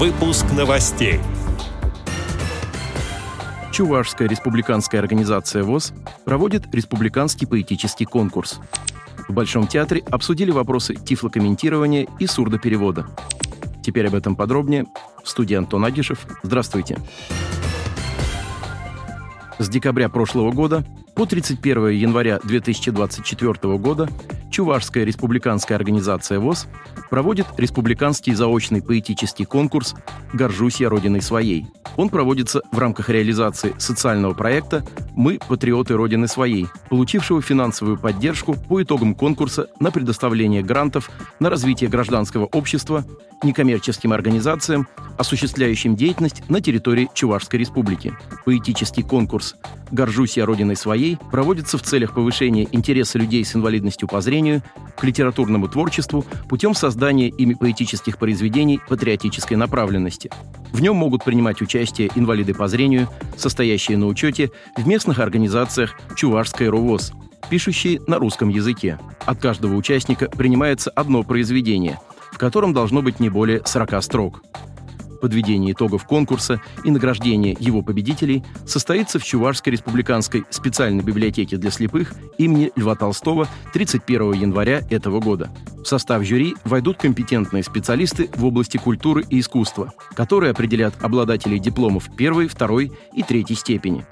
Выпуск новостей. Чувашская республиканская организация ВОЗ проводит республиканский поэтический конкурс. В Большом театре обсудили вопросы тифлокомментирования и сурдоперевода. Теперь об этом подробнее. В студии Антон Агишев. Здравствуйте. С декабря прошлого года по 31 января 2024 года Чувашская республиканская организация ВОЗ проводит республиканский заочный поэтический конкурс «Горжусь я Родиной своей». Он проводится в рамках реализации социального проекта «Мы – патриоты Родины своей», получившего финансовую поддержку по итогам конкурса на предоставление грантов на развитие гражданского общества некоммерческим организациям, осуществляющим деятельность на территории Чувашской республики. Поэтический конкурс «Горжусь я Родиной своей» проводится в целях повышения интереса людей с инвалидностью по зрению к литературному творчеству путем создания ими поэтических произведений патриотической направленности. В нем могут принимать участие инвалиды по зрению, состоящие на учете в местных организациях Чувашской РОВОЗ, пишущие на русском языке. От каждого участника принимается одно произведение, в котором должно быть не более 40 строк подведение итогов конкурса и награждение его победителей состоится в Чувашской республиканской специальной библиотеке для слепых имени Льва Толстого 31 января этого года. В состав жюри войдут компетентные специалисты в области культуры и искусства, которые определят обладателей дипломов первой, второй и третьей степени.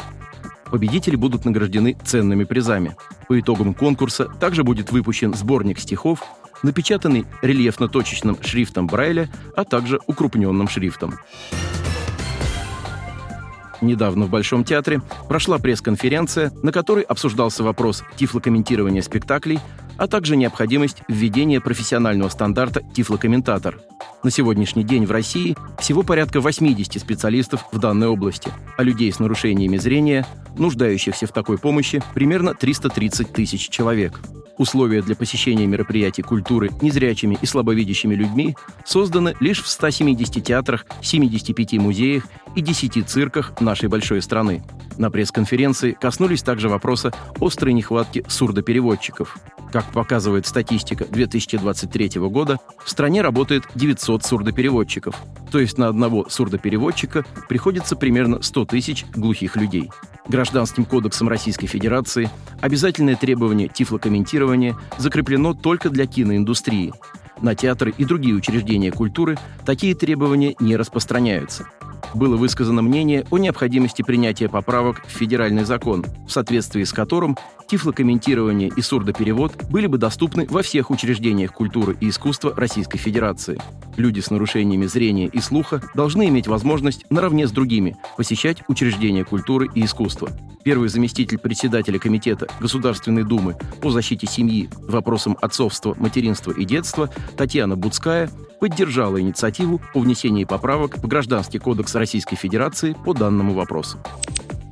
Победители будут награждены ценными призами. По итогам конкурса также будет выпущен сборник стихов, напечатанный рельефно-точечным шрифтом Брайля, а также укрупненным шрифтом. Недавно в Большом театре прошла пресс-конференция, на которой обсуждался вопрос тифлокомментирования спектаклей, а также необходимость введения профессионального стандарта тифлокомментатор. На сегодняшний день в России всего порядка 80 специалистов в данной области, а людей с нарушениями зрения, нуждающихся в такой помощи, примерно 330 тысяч человек. Условия для посещения мероприятий культуры незрячими и слабовидящими людьми созданы лишь в 170 театрах, 75 музеях и 10 цирках нашей большой страны. На пресс-конференции коснулись также вопроса острой нехватки сурдопереводчиков. Как показывает статистика 2023 года, в стране работает 900 сурдопереводчиков, то есть на одного сурдопереводчика приходится примерно 100 тысяч глухих людей. Гражданским кодексом Российской Федерации обязательное требование тифлокомментирования закреплено только для киноиндустрии. На театры и другие учреждения культуры такие требования не распространяются было высказано мнение о необходимости принятия поправок в федеральный закон, в соответствии с которым тифлокомментирование и сурдоперевод были бы доступны во всех учреждениях культуры и искусства Российской Федерации. Люди с нарушениями зрения и слуха должны иметь возможность наравне с другими посещать учреждения культуры и искусства. Первый заместитель председателя Комитета Государственной Думы по защите семьи, вопросам отцовства, материнства и детства Татьяна Буцкая поддержала инициативу по внесению поправок в Гражданский кодекс Российской Федерации по данному вопросу.